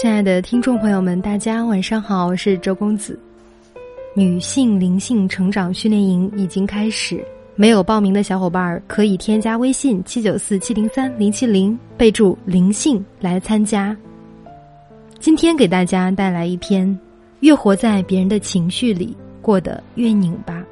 亲爱的听众朋友们，大家晚上好，我是周公子。女性灵性成长训练营已经开始，没有报名的小伙伴可以添加微信七九四七零三零七零，备注“灵性”来参加。今天给大家带来一篇：越活在别人的情绪里，过得越拧巴。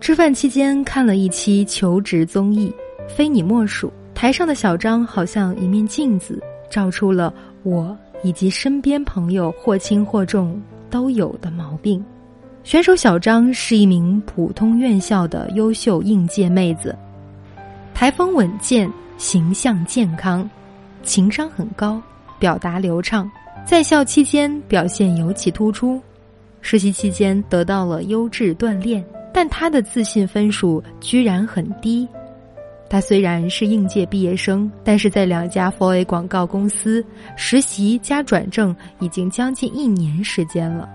吃饭期间看了一期求职综艺，非你莫属。台上的小张好像一面镜子，照出了我。以及身边朋友或轻或重都有的毛病。选手小张是一名普通院校的优秀应届妹子，台风稳健，形象健康，情商很高，表达流畅，在校期间表现尤其突出。实习期间得到了优质锻炼，但他的自信分数居然很低。他虽然是应届毕业生，但是在两家 4A 广告公司实习加转正已经将近一年时间了，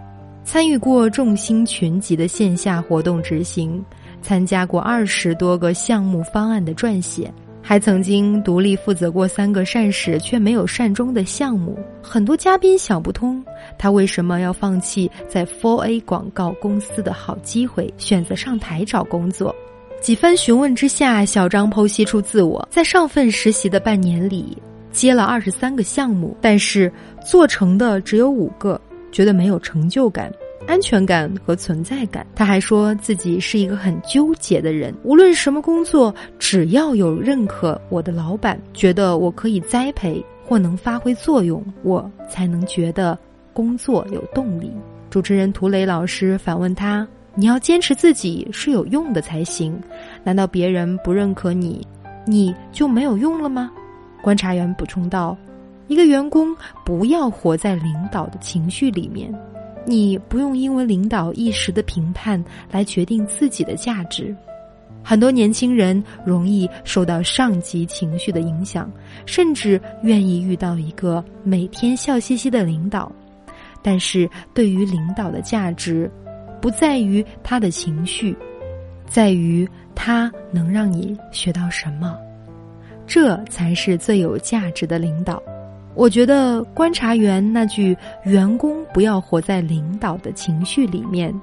参与过众星群集的线下活动执行，参加过二十多个项目方案的撰写，还曾经独立负责过三个善始却没有善终的项目。很多嘉宾想不通，他为什么要放弃在 4A 广告公司的好机会，选择上台找工作。几番询问之下，小张剖析出自我在上份实习的半年里接了二十三个项目，但是做成的只有五个，觉得没有成就感、安全感和存在感。他还说自己是一个很纠结的人，无论什么工作，只要有认可我的老板，觉得我可以栽培或能发挥作用，我才能觉得工作有动力。主持人涂磊老师反问他。你要坚持自己是有用的才行，难道别人不认可你，你就没有用了吗？观察员补充道：“一个员工不要活在领导的情绪里面，你不用因为领导一时的评判来决定自己的价值。很多年轻人容易受到上级情绪的影响，甚至愿意遇到一个每天笑嘻嘻的领导，但是对于领导的价值。”不在于他的情绪，在于他能让你学到什么，这才是最有价值的领导。我觉得观察员那句“员工不要活在领导的情绪里面”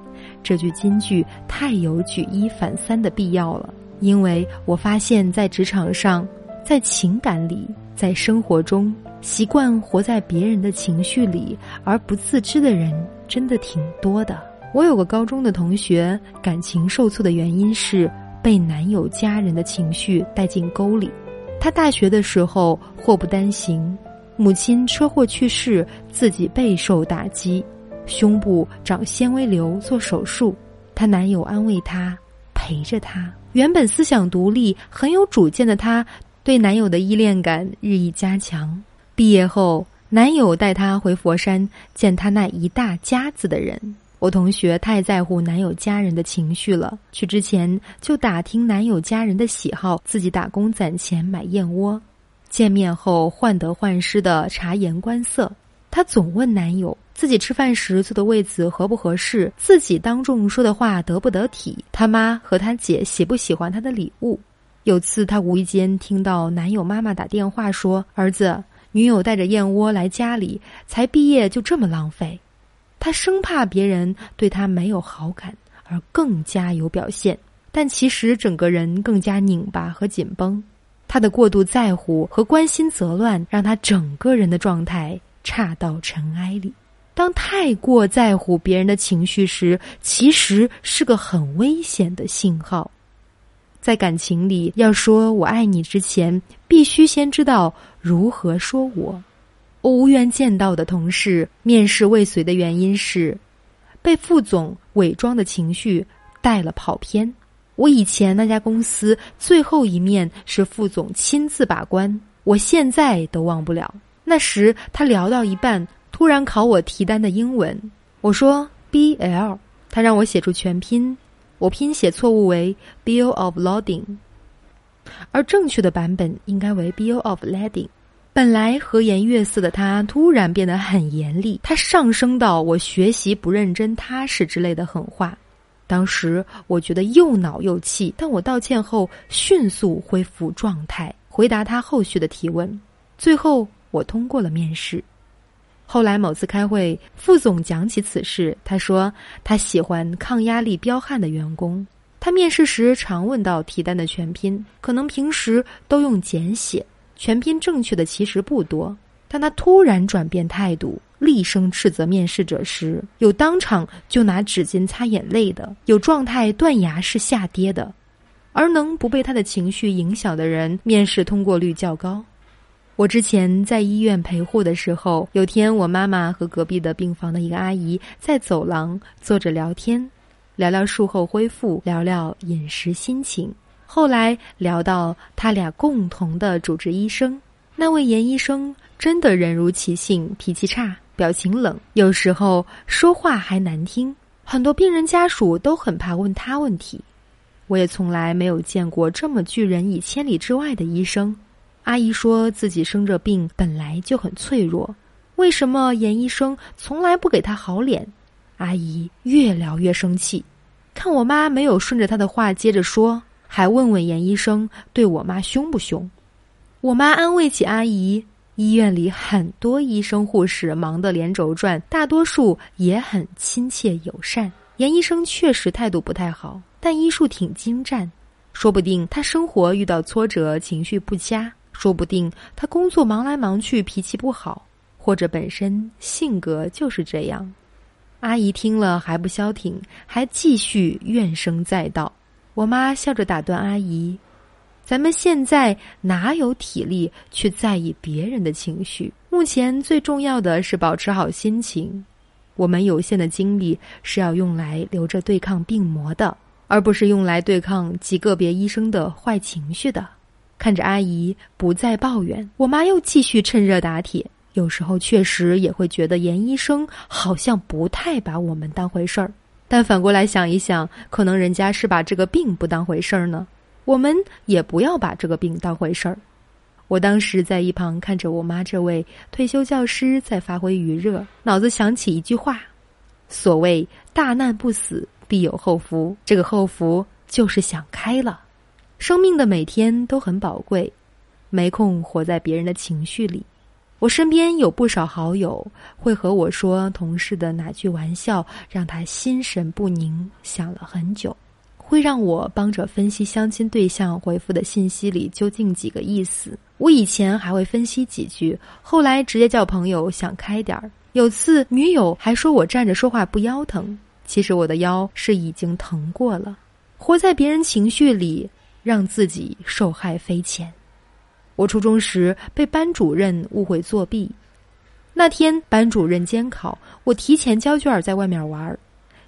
这句金句太有举一反三的必要了。因为我发现，在职场上，在情感里，在生活中，习惯活在别人的情绪里而不自知的人，真的挺多的。我有个高中的同学，感情受挫的原因是被男友家人的情绪带进沟里。她大学的时候祸不单行，母亲车祸去世，自己备受打击，胸部长纤维瘤做手术。她男友安慰她，陪着她。原本思想独立、很有主见的她，对男友的依恋感日益加强。毕业后，男友带她回佛山见他那一大家子的人。我同学太在乎男友家人的情绪了，去之前就打听男友家人的喜好，自己打工攒钱买燕窝。见面后患得患失的察言观色，她总问男友自己吃饭时坐的位子合不合适，自己当众说的话得不得体，他妈和他姐喜不喜欢他的礼物。有次她无意间听到男友妈妈打电话说：“儿子，女友带着燕窝来家里，才毕业就这么浪费。”他生怕别人对他没有好感，而更加有表现，但其实整个人更加拧巴和紧绷。他的过度在乎和关心则乱，让他整个人的状态差到尘埃里。当太过在乎别人的情绪时，其实是个很危险的信号。在感情里，要说我爱你之前，必须先知道如何说我。我无缘见到的同事面试未遂的原因是，被副总伪装的情绪带了跑偏。我以前那家公司最后一面是副总亲自把关，我现在都忘不了。那时他聊到一半，突然考我提单的英文，我说 B L，他让我写出全拼，我拼写错误为 Bill of Loading，而正确的版本应该为 Bill of Lading。本来和颜悦色的他，突然变得很严厉。他上升到我学习不认真、踏实之类的狠话。当时我觉得又恼又气，但我道歉后迅速恢复状态，回答他后续的提问。最后我通过了面试。后来某次开会，副总讲起此事，他说他喜欢抗压力彪悍的员工。他面试时常问到提单的全拼，可能平时都用简写，全拼正确的其实不多。但他突然转变态度，厉声斥责面试者时，有当场就拿纸巾擦眼泪的，有状态断崖式下跌的，而能不被他的情绪影响的人，面试通过率较高。我之前在医院陪护的时候，有天我妈妈和隔壁的病房的一个阿姨在走廊坐着聊天，聊聊术后恢复，聊聊饮食心情。后来聊到他俩共同的主治医生，那位严医生真的人如其性，脾气差，表情冷，有时候说话还难听。很多病人家属都很怕问他问题。我也从来没有见过这么拒人以千里之外的医生。阿姨说自己生着病本来就很脆弱，为什么严医生从来不给她好脸？阿姨越聊越生气，看我妈没有顺着她的话接着说，还问问严医生对我妈凶不凶？我妈安慰起阿姨：医院里很多医生护士忙得连轴转，大多数也很亲切友善。严医生确实态度不太好，但医术挺精湛，说不定他生活遇到挫折，情绪不佳。说不定他工作忙来忙去，脾气不好，或者本身性格就是这样。阿姨听了还不消停，还继续怨声载道。我妈笑着打断阿姨：“咱们现在哪有体力去在意别人的情绪？目前最重要的是保持好心情。我们有限的精力是要用来留着对抗病魔的，而不是用来对抗极个别医生的坏情绪的。”看着阿姨不再抱怨，我妈又继续趁热打铁。有时候确实也会觉得严医生好像不太把我们当回事儿，但反过来想一想，可能人家是把这个病不当回事儿呢。我们也不要把这个病当回事儿。我当时在一旁看着我妈这位退休教师在发挥余热，脑子想起一句话：所谓大难不死，必有后福。这个后福就是想开了。生命的每天都很宝贵，没空活在别人的情绪里。我身边有不少好友会和我说同事的哪句玩笑让他心神不宁，想了很久，会让我帮着分析相亲对象回复的信息里究竟几个意思。我以前还会分析几句，后来直接叫朋友想开点儿。有次女友还说我站着说话不腰疼，其实我的腰是已经疼过了。活在别人情绪里。让自己受害匪浅。我初中时被班主任误会作弊，那天班主任监考，我提前交卷在外面玩，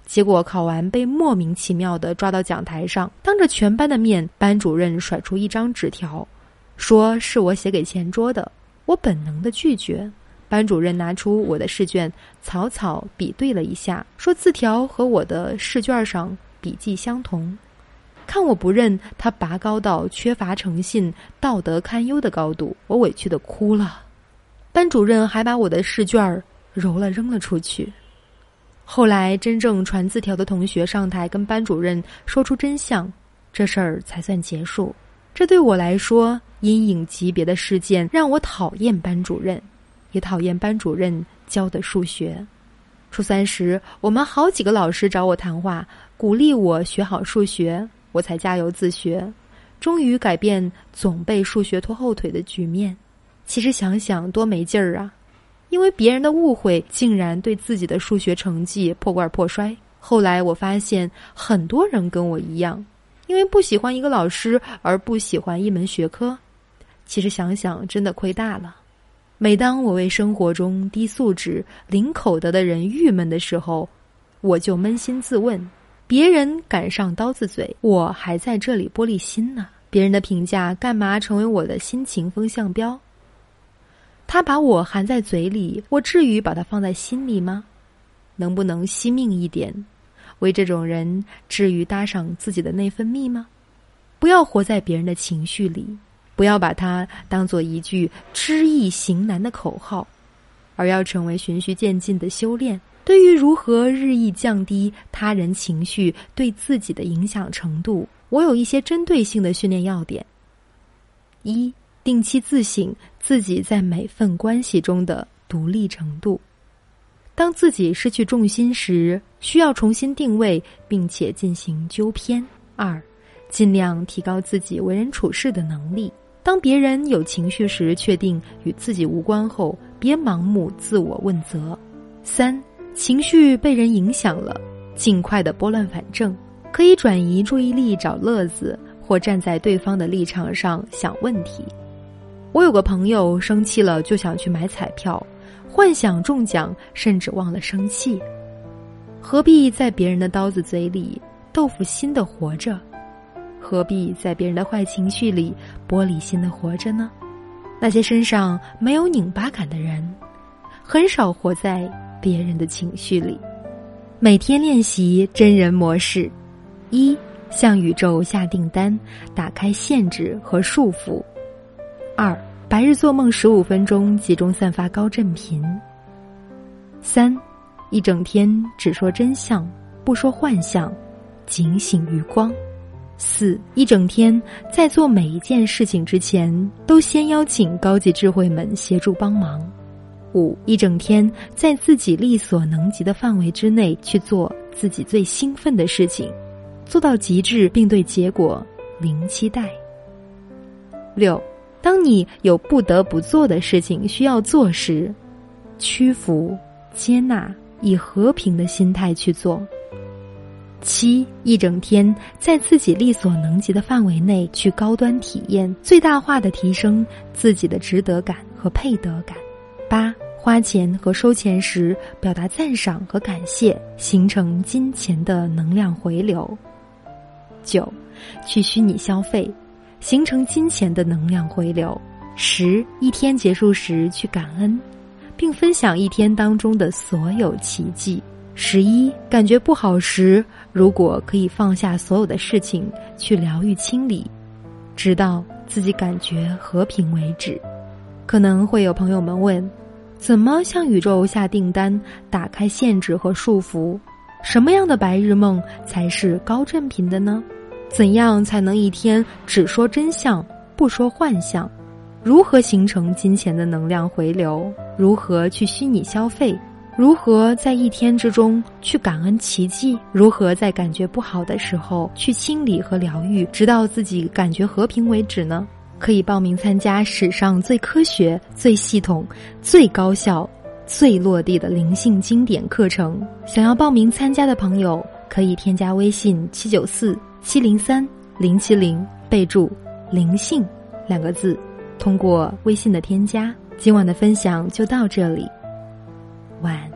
结果考完被莫名其妙的抓到讲台上，当着全班的面，班主任甩出一张纸条，说是我写给前桌的。我本能的拒绝，班主任拿出我的试卷，草草比对了一下，说字条和我的试卷上笔迹相同。看我不认，他拔高到缺乏诚信、道德堪忧的高度，我委屈的哭了。班主任还把我的试卷揉了扔了出去。后来真正传字条的同学上台跟班主任说出真相，这事儿才算结束。这对我来说阴影级别的事件，让我讨厌班主任，也讨厌班主任教的数学。初三时，我们好几个老师找我谈话，鼓励我学好数学。我才加油自学，终于改变总被数学拖后腿的局面。其实想想多没劲儿啊！因为别人的误会，竟然对自己的数学成绩破罐破摔。后来我发现，很多人跟我一样，因为不喜欢一个老师而不喜欢一门学科。其实想想，真的亏大了。每当我为生活中低素质、零口德的人郁闷的时候，我就扪心自问。别人敢上刀子嘴，我还在这里玻璃心呢。别人的评价干嘛成为我的心情风向标？他把我含在嘴里，我至于把他放在心里吗？能不能惜命一点？为这种人，至于搭上自己的内分泌吗？不要活在别人的情绪里，不要把它当做一句知易行难的口号，而要成为循序渐进的修炼。对于如何日益降低他人情绪对自己的影响程度，我有一些针对性的训练要点：一、定期自省自己在每份关系中的独立程度；当自己失去重心时，需要重新定位，并且进行纠偏。二，尽量提高自己为人处事的能力。当别人有情绪时，确定与自己无关后，别盲目自我问责。三，情绪被人影响了，尽快的拨乱反正，可以转移注意力找乐子，或站在对方的立场上想问题。我有个朋友生气了就想去买彩票，幻想中奖，甚至忘了生气。何必在别人的刀子嘴里豆腐心的活着？何必在别人的坏情绪里玻璃心的活着呢？那些身上没有拧巴感的人，很少活在别人的情绪里。每天练习真人模式：一、向宇宙下订单，打开限制和束缚。二、白日做梦十五分钟，集中散发高振频。三、一整天只说真相，不说幻象，警醒余光。四、一整天在做每一件事情之前，都先邀请高级智慧们协助帮忙。五、一整天在自己力所能及的范围之内去做自己最兴奋的事情，做到极致，并对结果零期待。六。当你有不得不做的事情需要做时，屈服、接纳，以和平的心态去做。七，一整天在自己力所能及的范围内去高端体验，最大化的提升自己的值得感和配得感。八，花钱和收钱时表达赞赏和感谢，形成金钱的能量回流。九，去虚拟消费。形成金钱的能量回流。十一天结束时去感恩，并分享一天当中的所有奇迹。十一感觉不好时，如果可以放下所有的事情去疗愈清理，直到自己感觉和平为止。可能会有朋友们问：怎么向宇宙下订单，打开限制和束缚？什么样的白日梦才是高振频的呢？怎样才能一天只说真相不说幻象？如何形成金钱的能量回流？如何去虚拟消费？如何在一天之中去感恩奇迹？如何在感觉不好的时候去清理和疗愈，直到自己感觉和平为止呢？可以报名参加史上最科学、最系统、最高效、最落地的灵性经典课程。想要报名参加的朋友，可以添加微信七九四。七零三零七零，备注“灵性”两个字，通过微信的添加。今晚的分享就到这里，晚。